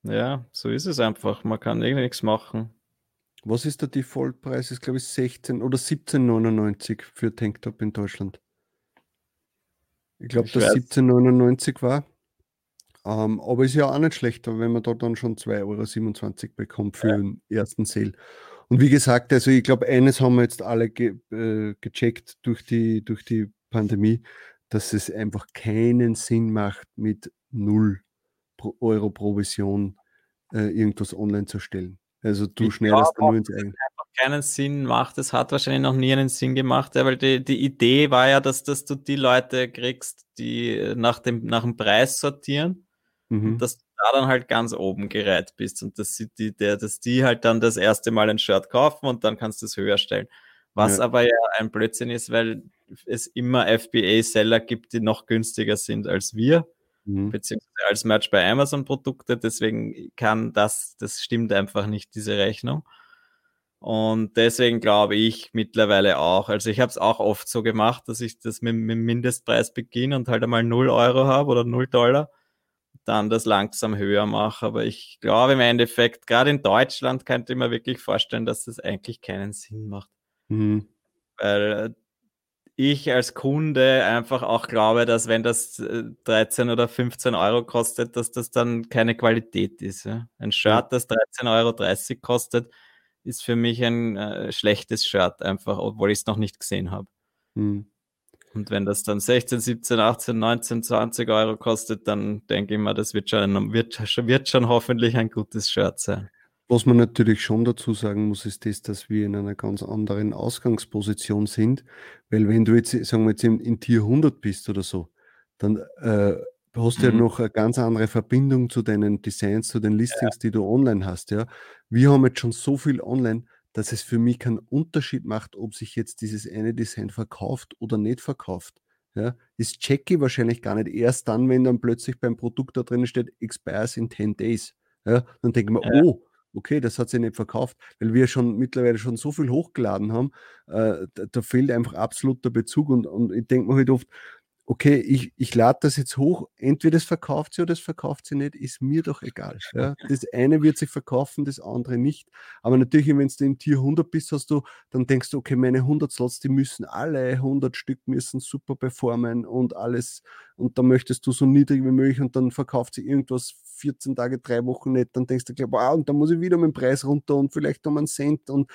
ja, so ist es einfach. Man kann eh nichts machen. was ist der Defaultpreis? Ist glaube ich 16 oder 17,99 für Tanktop in Deutschland. Ich glaube, dass weiß. 17,99 war. Ähm, aber ist ja auch nicht schlecht, wenn man da dann schon 2,27 Euro bekommt für den ersten Sale. Und wie gesagt, also ich glaube, eines haben wir jetzt alle ge äh, gecheckt durch die, durch die Pandemie, dass es einfach keinen Sinn macht, mit 0 pro Euro Provision äh, irgendwas online zu stellen. Also du Ich schneiderst glaub da nur ins eigene. Keinen Sinn macht. Es hat wahrscheinlich noch nie einen Sinn gemacht, ja, weil die, die Idee war ja, dass, dass du die Leute kriegst, die äh, nach dem, nach dem Preis sortieren. Mhm. Und dass du da dann halt ganz oben gereiht bist und dass, sie die, der, dass die halt dann das erste Mal ein Shirt kaufen und dann kannst du es höher stellen. Was Ja. aber ja ein Blödsinn ist, weil es immer FBA-Seller gibt, die noch günstiger sind als wir, Mhm. beziehungsweise als Merch bei Amazon-Produkte. Deswegen kann das, das stimmt einfach nicht, diese Rechnung. Und deswegen glaube ich mittlerweile auch, also ich habe es auch oft so gemacht, dass ich das mit, mit dem Mindestpreis beginne und halt einmal 0 Euro habe oder 0 Dollar, dann das langsam höher mache. Aber ich glaube im Endeffekt, gerade in Deutschland könnte ich mir wirklich vorstellen, dass das eigentlich keinen Sinn macht. Mhm. Weil ich als Kunde einfach auch glaube, dass wenn das äh, 13 oder 15 Euro kostet, dass das dann keine Qualität ist. Ja? Ein Shirt, das 13,30 Euro kostet, ist für mich ein äh, schlechtes Shirt, einfach, obwohl ich es noch nicht gesehen habe. Mhm. Und wenn das dann 16, 17, 18, 19, 20 Euro kostet, dann denke ich mir, das wird schon, wird, wird schon hoffentlich ein gutes Shirt sein. Was man natürlich schon dazu sagen muss, ist das, dass wir in einer ganz anderen Ausgangsposition sind. Weil wenn du jetzt, sagen wir jetzt in, in Tier 100 bist oder so, dann äh, hast du ja Mhm. noch eine ganz andere Verbindung zu deinen Designs, zu den Listings, die du online hast. Ja? Wir haben jetzt schon so viel online, dass es für mich keinen Unterschied macht, ob sich jetzt dieses eine Design verkauft oder nicht verkauft. Ja? Das checke ich wahrscheinlich gar nicht erst dann, wenn dann plötzlich beim Produkt da drin steht, expires in 10 days. Ja? Dann denke ich mir, Ja. oh, okay, das hat sich nicht verkauft, weil wir schon mittlerweile schon so viel hochgeladen haben, äh, da, da, fehlt einfach absoluter Bezug und, und ich denke mir halt oft, okay, ich, ich lade das jetzt hoch, entweder das verkauft sie oder das verkauft sie nicht, ist mir doch egal. Ja? Das eine wird sich verkaufen, das andere nicht. Aber natürlich, wenn du im Tier 100 bist, hast du, dann denkst du, okay, meine 100 Slots, die müssen alle 100 Stück müssen super performen und alles. Und dann möchtest du so niedrig wie möglich und dann verkauft sie irgendwas 14 Tage, drei Wochen nicht. Dann denkst du, wow, und dann muss ich wieder dem Preis runter und vielleicht um einen Cent und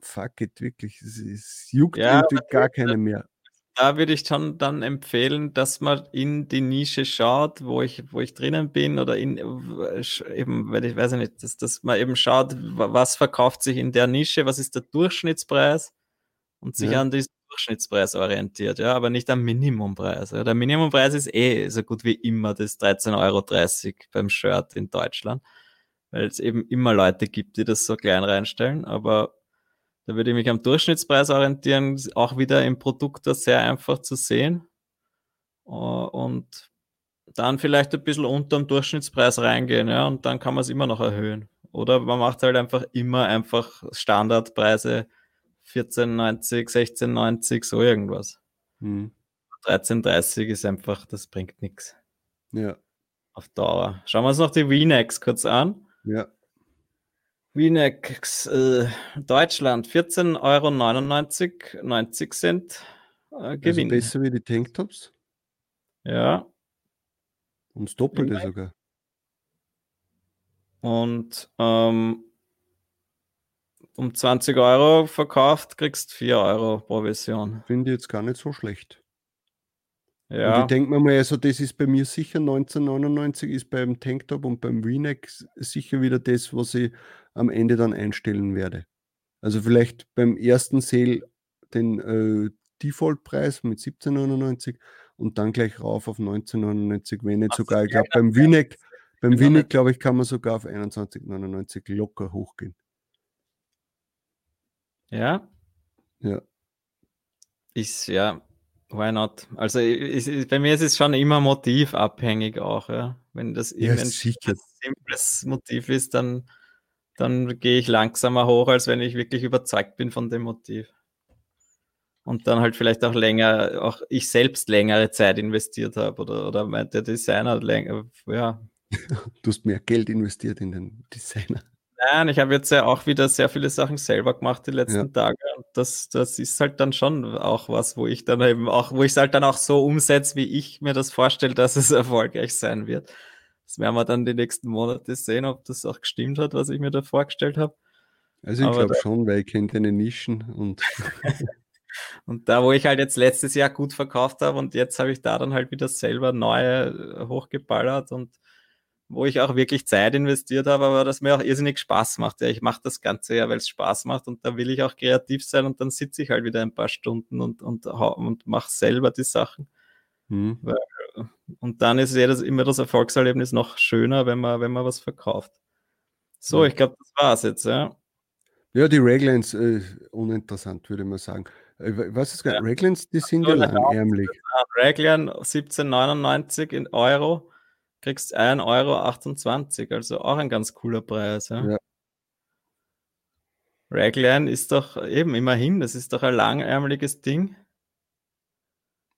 fuck it, wirklich. Es, es juckt ja, irgendwie gar keine mehr da würde ich schon dann empfehlen, dass man in die Nische schaut, wo ich, wo ich drinnen bin oder in eben, weil ich weiß nicht, dass, dass man eben schaut, was verkauft sich in der Nische, was ist der Durchschnittspreis und sich ja. an diesen Durchschnittspreis orientiert, ja, aber nicht am Minimumpreis. Ja. Der Minimumpreis ist eh so gut wie immer das 13,30 Euro beim Shirt in Deutschland, weil es eben immer Leute gibt, die das so klein reinstellen, aber da würde ich mich am Durchschnittspreis orientieren, auch wieder im Produkt das sehr einfach zu sehen. Äh, und dann vielleicht ein bisschen unter dem Durchschnittspreis reingehen, ja, und dann kann man es immer noch erhöhen. Oder man macht halt einfach immer einfach Standardpreise 14,90, 16,90, so irgendwas. Hm. 13,30 ist einfach, das bringt nichts. Ja. Auf Dauer. Schauen wir uns noch die VNex kurz an. Ja. Winex äh, Deutschland 14,99 Euro 90 Cent äh, also Gewinn. Also besser wie die Tanktops? Ja. Ums Doppelte ja. sogar. Und ähm, um 20 Euro verkauft, kriegst 4 Euro Provision. Finde ich jetzt gar nicht so schlecht. Ja. Und ich denke mir mal, also das ist bei mir sicher 1999, ist beim Tanktop und beim VNeck sicher wieder das, was ich am Ende dann einstellen werde. Also vielleicht beim ersten Sale den äh, Default-Preis mit 17,99 und dann gleich rauf auf 19,99, wenn nicht Ach, sogar, ich glaube beim VNeck, beim VNeck glaube ich, kann man sogar auf 21,99 locker hochgehen. Ja? Ja. Ist ja, Why not? Also ich, bei mir ist es schon immer motivabhängig auch, ja. Wenn das ja, ein simples Motiv ist, dann, dann gehe ich langsamer hoch, als wenn ich wirklich überzeugt bin von dem Motiv. Und dann halt vielleicht auch länger, auch ich selbst längere Zeit investiert habe oder, oder der Designer länger, ja. Du hast mehr Geld investiert in den Designer. Nein, ich habe jetzt ja auch wieder sehr viele Sachen selber gemacht die letzten ja. Tage. Und das, das ist halt dann schon auch was, wo ich dann eben auch, wo ich es halt dann auch so umsetze, wie ich mir das vorstelle, dass es erfolgreich sein wird. Das werden wir dann die nächsten Monate sehen, ob das auch gestimmt hat, was ich mir da vorgestellt habe. Also ich glaube schon, weil ich kenne deine Nischen und Und da, wo ich halt jetzt letztes Jahr gut verkauft habe und jetzt habe ich da dann halt wieder selber neue hochgeballert und wo ich auch wirklich Zeit investiert habe, aber das mir auch irrsinnig Spaß macht. Ja, ich mache das Ganze ja, weil es Spaß macht und da will ich auch kreativ sein und dann sitze ich halt wieder ein paar Stunden und, und, und mache selber die Sachen. Mhm. Weil, und dann ist ja das, immer das Erfolgserlebnis noch schöner, wenn man, wenn man was verkauft. So, mhm. ich glaube, das war's jetzt, ja. Ja, die Reglines, äh, uninteressant, würde man sagen. Äh, was ist ja. Reglines, die sind ja langärmlich. Raglan 17,99 in Euro kriegst 1,28 Euro, also auch ein ganz cooler Preis. Ja. ja. Raglan ist doch eben immerhin, das ist doch ein langärmeliges Ding.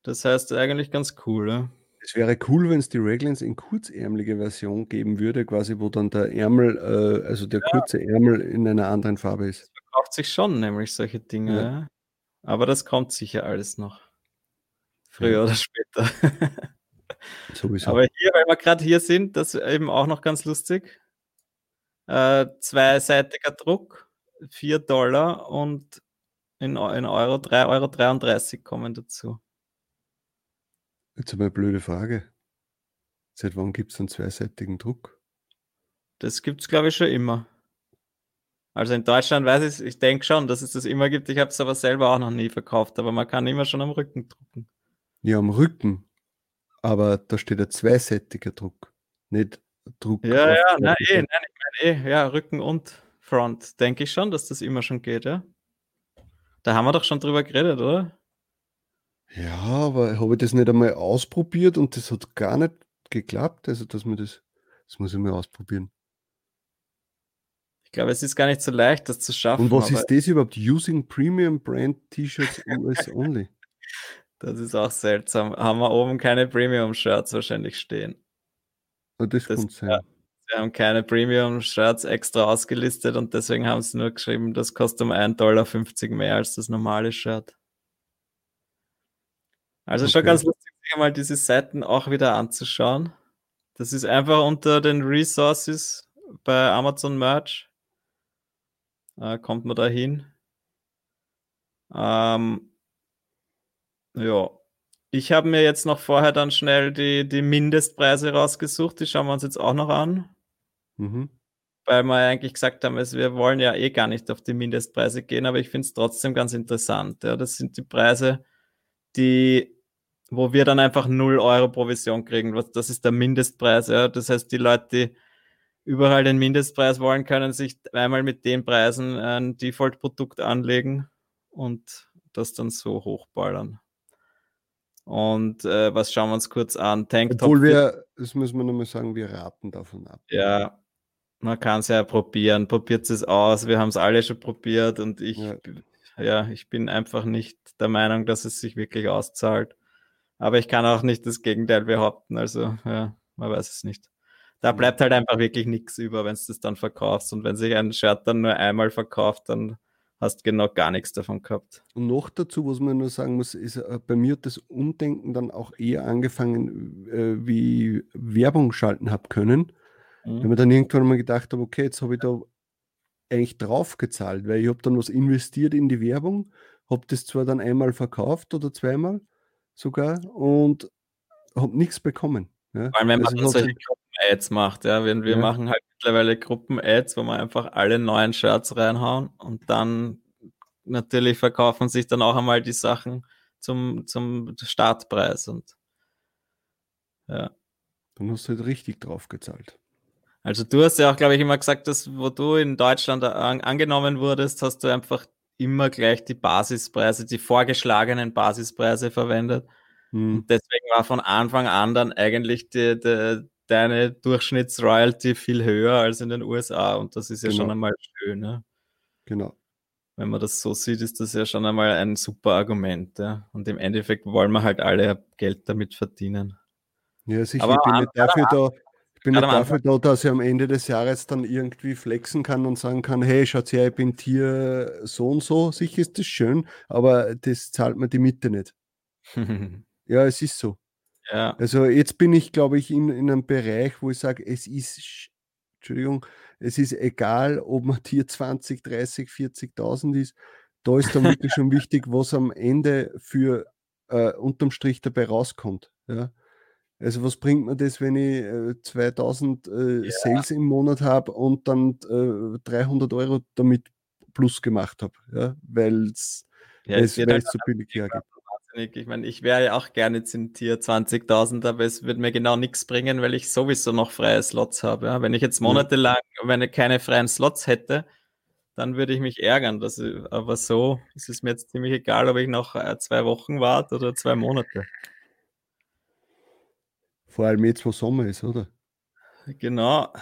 Das heißt eigentlich ganz cool. Ja. Es wäre cool, wenn es die Raglans in kurzärmelige Version geben würde, quasi, wo dann der Ärmel, äh, also der ja. kurze Ärmel in einer anderen Farbe ist. Das verkauft sich schon, nämlich solche Dinge. Ja. Aber das kommt sicher alles noch. Früher oder später. Sowieso. Aber hier, weil wir gerade hier sind, das ist eben auch noch ganz lustig. Äh, zweiseitiger Druck, 4 Dollar und in, in Euro 3,33 Euro kommen dazu. Jetzt ich eine blöde Frage. Seit wann gibt es einen zweiseitigen Druck? Das gibt es, glaube ich, schon immer. Also in Deutschland weiß ich, ich denke schon, dass es das immer gibt. Ich habe es aber selber auch noch nie verkauft, aber man kann immer schon am Rücken drucken. Ja, am Rücken aber da steht ein zweiseitiger Druck, nicht Druck. Ja, ja, nein, eh, nein, ich meine eh, ja, Rücken und Front, denke ich schon, dass das immer schon geht, ja. Da haben wir doch schon drüber geredet, oder? Ja, aber habe ich das nicht einmal ausprobiert und das hat gar nicht geklappt, also dass mir das, das muss ich mal ausprobieren. glaube, es ist gar nicht so leicht, das zu schaffen. Und was ist das überhaupt? Using Premium Brand T-Shirts US only? Das ist auch seltsam. Haben wir oben keine Premium-Shirts wahrscheinlich stehen. Oh, das, das sein. Sie haben keine Premium-Shirts extra ausgelistet und deswegen haben sie nur geschrieben, das kostet um 1,50 Dollar mehr als das normale Shirt. Also okay. schon ganz lustig, sich mal diese Seiten auch wieder anzuschauen. Das ist einfach unter den Resources bei Amazon Merch. Äh, kommt man da hin. Ähm, ja. Ich habe mir jetzt noch vorher dann schnell die, die Mindestpreise rausgesucht. Die schauen wir uns jetzt auch noch an. Mhm. Weil wir eigentlich gesagt haben, also wir wollen ja eh gar nicht auf die Mindestpreise gehen, aber ich finde es trotzdem ganz interessant. Ja. Das sind die Preise, die, wo wir dann einfach 0 Euro Provision kriegen. Das ist der Mindestpreis. Ja. Das heißt, die Leute, die überall den Mindestpreis wollen, können sich einmal mit den Preisen ein Default-Produkt anlegen und das dann so hochballern. Und äh, was schauen wir uns kurz an? Tanktop. Obwohl wir, das müssen wir nochmal sagen, wir raten davon ab. Ja, man kann es ja probieren. Probiert es aus. Wir haben es alle schon probiert und ich, ja. ja, ich bin einfach nicht der Meinung, dass es sich wirklich auszahlt. Aber ich kann auch nicht das Gegenteil behaupten. Also, ja, man weiß es nicht. Da bleibt halt einfach wirklich nichts über, wenn du das dann verkaufst. Und wenn sich ein Shirt dann nur einmal verkauft, dann hast genau gar nichts davon gehabt. Und noch dazu, was man nur sagen muss, ist, äh, bei mir hat das Umdenken dann auch eher angefangen, äh, wie Werbung schalten habe können. Mhm. Wenn man dann irgendwann mal gedacht habe, okay, jetzt habe ich da eigentlich drauf gezahlt, weil ich habe dann was investiert in die Werbung, habe das zwar dann einmal verkauft oder zweimal sogar und habe nichts bekommen. Ja? Vor allem, wenn man also solche Gruppen-Ads macht, ja, wenn wir ja. machen halt mittlerweile Gruppen-Ads, wo wir einfach alle neuen Shirts reinhauen und dann natürlich verkaufen sich dann auch einmal die Sachen zum, zum Startpreis und ja. Dann hast du halt richtig drauf gezahlt. Also du hast ja auch, glaube ich, immer gesagt, dass wo du in Deutschland an, angenommen wurdest, hast du einfach immer gleich die Basispreise, die vorgeschlagenen Basispreise verwendet. Hm. Und deswegen war von Anfang an dann eigentlich die, die, deine Durchschnittsroyalty viel höher als in den USA. Und das ist ja genau. schon einmal schön. Ne? Genau. Wenn man das so sieht, ist das ja schon einmal ein super Argument. Ja? Und im Endeffekt wollen wir halt alle Geld damit verdienen. Ja, sicher. Aber ich bin nicht dafür da, ich bin nicht dafür da, dass ich am Ende des Jahres dann irgendwie flexen kann und sagen kann, hey, schaut her, ich bin Tier so und so. Sicher ist das schön, aber das zahlt mir die Mitte nicht. ja, es ist so. Ja. Also jetzt bin ich, glaube ich, in, in einem Bereich, wo ich sage, es ist, Entschuldigung, es ist egal, ob man Tier 20, 30, 40.000 ist. Da ist dann wirklich schon wichtig, was am Ende für äh, unterm Strich dabei rauskommt. Ja? Also was bringt mir das, wenn ich äh, 2000 äh, ja. Sales im Monat habe und dann äh, 300 Euro damit plus gemacht habe, ja? weil es ja, halt so billig hergibt. Ich meine, ich wäre ja auch gerne in Tier 20.000, aber es würde mir genau nichts bringen, weil ich sowieso noch freie Slots habe. Ja? Wenn ich jetzt monatelang, wenn ich keine freien Slots hätte, dann würde ich mich ärgern. Das, aber so ist es mir jetzt ziemlich egal, ob ich noch äh, zwei Wochen warte oder zwei Monate. Vor allem jetzt, wo Sommer ist, oder? Genau.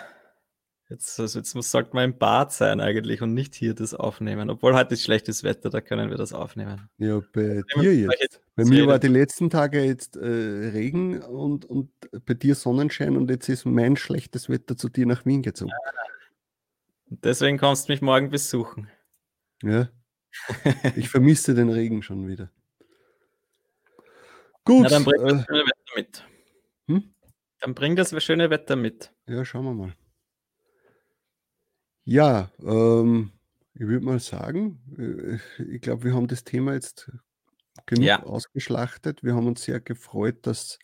Jetzt, also jetzt muss, sollte man im Bad sein eigentlich und nicht hier das aufnehmen. Obwohl heute ist schlechtes Wetter, da können wir das aufnehmen. Ja, bei dir jetzt. jetzt bei mir war die letzten Tage jetzt äh, Regen und, und bei dir Sonnenschein und jetzt ist mein schlechtes Wetter zu dir nach Wien gezogen. Und deswegen kommst du mich morgen besuchen. Ja. Ich vermisse den Regen schon wieder. Gut. Na, dann bring das äh, schöne Wetter mit. Hm? Dann bring das schöne Wetter mit. Ja, schauen wir mal. Ja, ähm, ich würde mal sagen, äh, ich glaube, wir haben das Thema jetzt genug Ja. ausgeschlachtet. Wir haben uns sehr gefreut, dass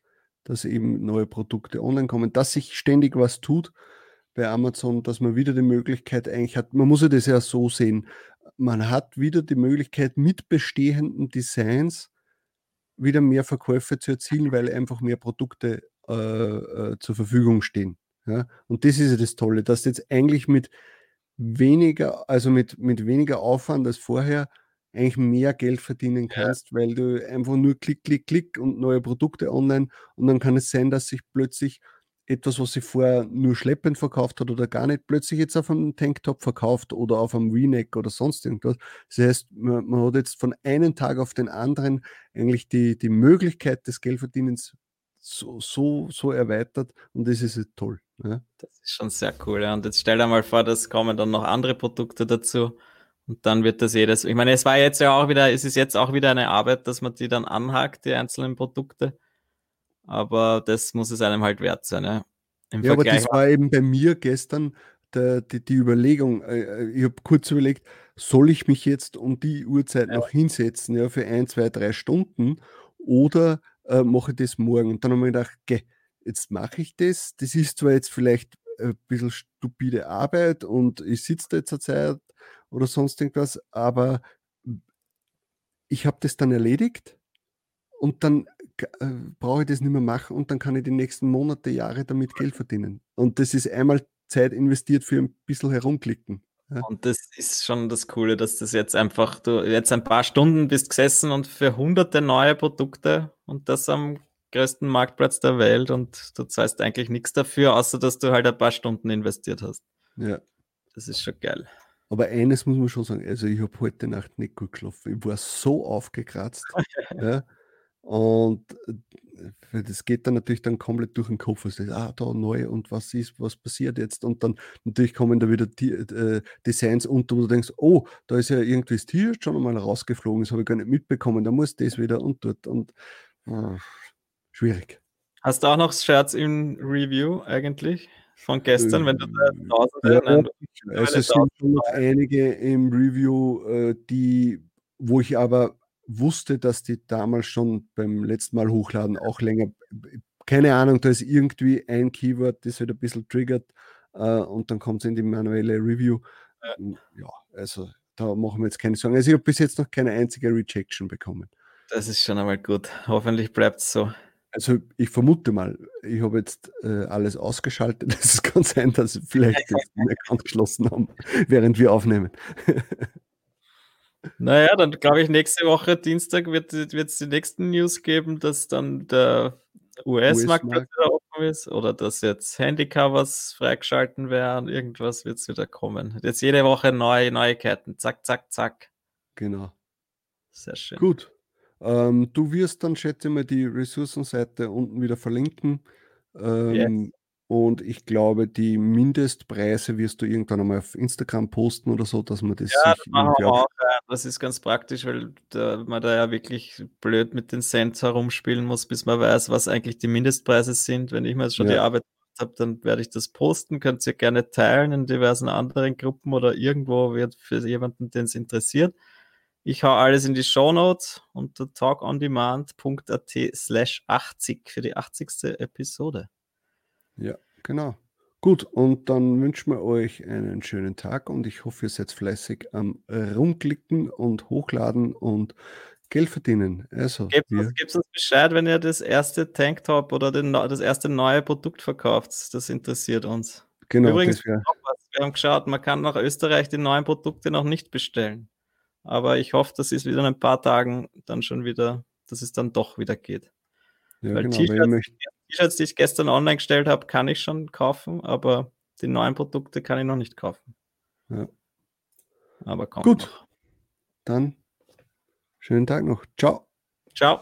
dass eben neue Produkte online kommen, dass sich ständig was tut bei Amazon, dass man wieder die Möglichkeit eigentlich hat man muss ja das ja so sehen, man hat wieder die Möglichkeit, mit bestehenden Designs wieder mehr Verkäufe zu erzielen, weil einfach mehr Produkte, äh, äh, zur Verfügung stehen, ja? Und das ist ja das Tolle, dass du jetzt eigentlich mit weniger, also mit, mit weniger Aufwand als vorher eigentlich mehr Geld verdienen kannst, ja. weil du einfach nur klick, klick, klick und neue Produkte online und dann kann es sein, dass sich plötzlich etwas, was sie vorher nur schleppend verkauft hat oder gar nicht, plötzlich jetzt auf einem Tanktop verkauft oder auf einem V-Neck oder sonst irgendwas. Das heißt, man, man, hat jetzt von einem Tag auf den anderen eigentlich die, die Möglichkeit des Geldverdienens so, so, so erweitert und das ist toll. Ja. Das ist schon sehr cool. Ja. Und jetzt stell dir mal vor, dass kommen dann noch andere Produkte dazu. Und dann wird das jedes. Ich meine, es war jetzt ja auch wieder, es ist jetzt auch wieder eine Arbeit, dass man die dann anhakt, die einzelnen Produkte. Aber das muss es einem halt wert sein. Ja, Im ja aber das war eben bei mir gestern der, die, die Überlegung. Äh, äh, ich habe kurz überlegt, soll ich mich jetzt um die Uhrzeit ja. noch hinsetzen, ja, für ein, zwei, drei Stunden oder äh, mache ich das morgen? Und dann habe ich mir gedacht, geh, jetzt mache ich das. Das ist zwar jetzt vielleicht ein bisschen stupide Arbeit und ich sitze da jetzt eine Zeit oder sonst irgendwas, aber ich habe das dann erledigt und dann äh, brauche ich das nicht mehr machen und dann kann ich die nächsten Monate, Jahre damit Geld verdienen. Und das ist einmal Zeit investiert für ein bisschen herumklicken. Ja. Und das ist schon das Coole, dass das jetzt einfach, du jetzt ein paar Stunden bist gesessen und für hunderte neue Produkte und das am größten Marktplatz der Welt und du zahlst eigentlich nichts dafür, außer dass du halt ein paar Stunden investiert hast. Ja. Das ist schon geil. Aber eines muss man schon sagen, also ich habe heute Nacht nicht gut geschlafen. Ich war so aufgekratzt. ja. Und äh, das geht dann natürlich dann komplett durch den Kopf. Also, ah, da neu und was ist, was passiert jetzt? Und dann natürlich kommen da wieder die, äh, Designs unter, wo du denkst, oh, da ist ja irgendwie das T-Shirt schon einmal rausgeflogen, das habe ich gar nicht mitbekommen, da muss das wieder und dort und äh, schwierig. Hast du auch noch Shirts im Review eigentlich? von gestern, wenn du da draußen ja, also es sind schon noch einige im Review, äh, die, wo ich aber wusste, dass die damals schon beim letzten Mal hochladen auch länger, keine Ahnung, da ist irgendwie ein Keyword, das wird ein bisschen triggert äh, und dann kommt es in die manuelle Review. Ja. Hm, ja, also da machen wir jetzt keine Sorgen. Also ich habe bis jetzt noch keine einzige Rejection bekommen. Das ist schon einmal gut. Hoffentlich bleibt es so. Also ich vermute mal, ich habe jetzt äh, alles ausgeschaltet. Es kann sein, dass vielleicht das Account geschlossen haben, während wir aufnehmen. naja, dann glaube ich, nächste Woche, Dienstag, wird es die nächsten News geben, dass dann der US-Markt US wieder offen ist oder dass jetzt Handycovers freigeschalten werden. Irgendwas wird es wieder kommen. Jetzt jede Woche neue Neuigkeiten. Zack, zack, zack. Genau. Sehr schön. Gut. Ähm, du wirst dann, schätze ich mal, die Ressourcenseite unten wieder verlinken. Ähm, yes. Und ich glaube, die Mindestpreise wirst du irgendwann einmal auf Instagram posten oder so, dass man das ja, sich das auch. Das ist ganz praktisch, weil da, man da ja wirklich blöd mit den Cents herumspielen muss, bis man weiß, was eigentlich die Mindestpreise sind. Wenn ich mir jetzt schon ja. die Arbeit habe, dann werde ich das posten. Könnt ihr gerne teilen in diversen anderen Gruppen oder irgendwo wird für jemanden, den es interessiert. Ich hau alles in die Show Notes unter talkondemand.at slash 80 für die 80. Episode. Ja, genau. Gut, und dann wünschen wir euch einen schönen Tag und ich hoffe, ihr seid fleißig am Rumklicken und Hochladen und Geld verdienen. Also, gebt, uns, gebt uns Bescheid, wenn ihr das erste Tanktop oder den, das erste neue Produkt verkauft. Das interessiert uns. Genau. Übrigens, wir haben geschaut, man kann nach Österreich die neuen Produkte noch nicht bestellen. Aber ich hoffe, dass es wieder in ein paar Tagen dann schon wieder, dass es dann doch wieder geht. Ja, Weil genau, T-Shirts, die ich gestern online gestellt habe, kann ich schon kaufen, aber die neuen Produkte kann ich noch nicht kaufen. Ja. Aber kommt Gut. Noch. Dann schönen Tag noch. Ciao. Ciao.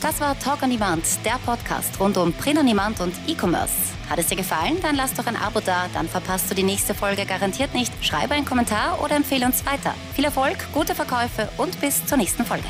Das war Talk on Demand, der Podcast rund um Print on Demand und E-Commerce. Hat es dir gefallen? Dann lass doch ein Abo da, dann verpasst du die nächste Folge garantiert nicht. Schreibe einen Kommentar oder empfehle uns weiter. Viel Erfolg, gute Verkäufe und bis zur nächsten Folge.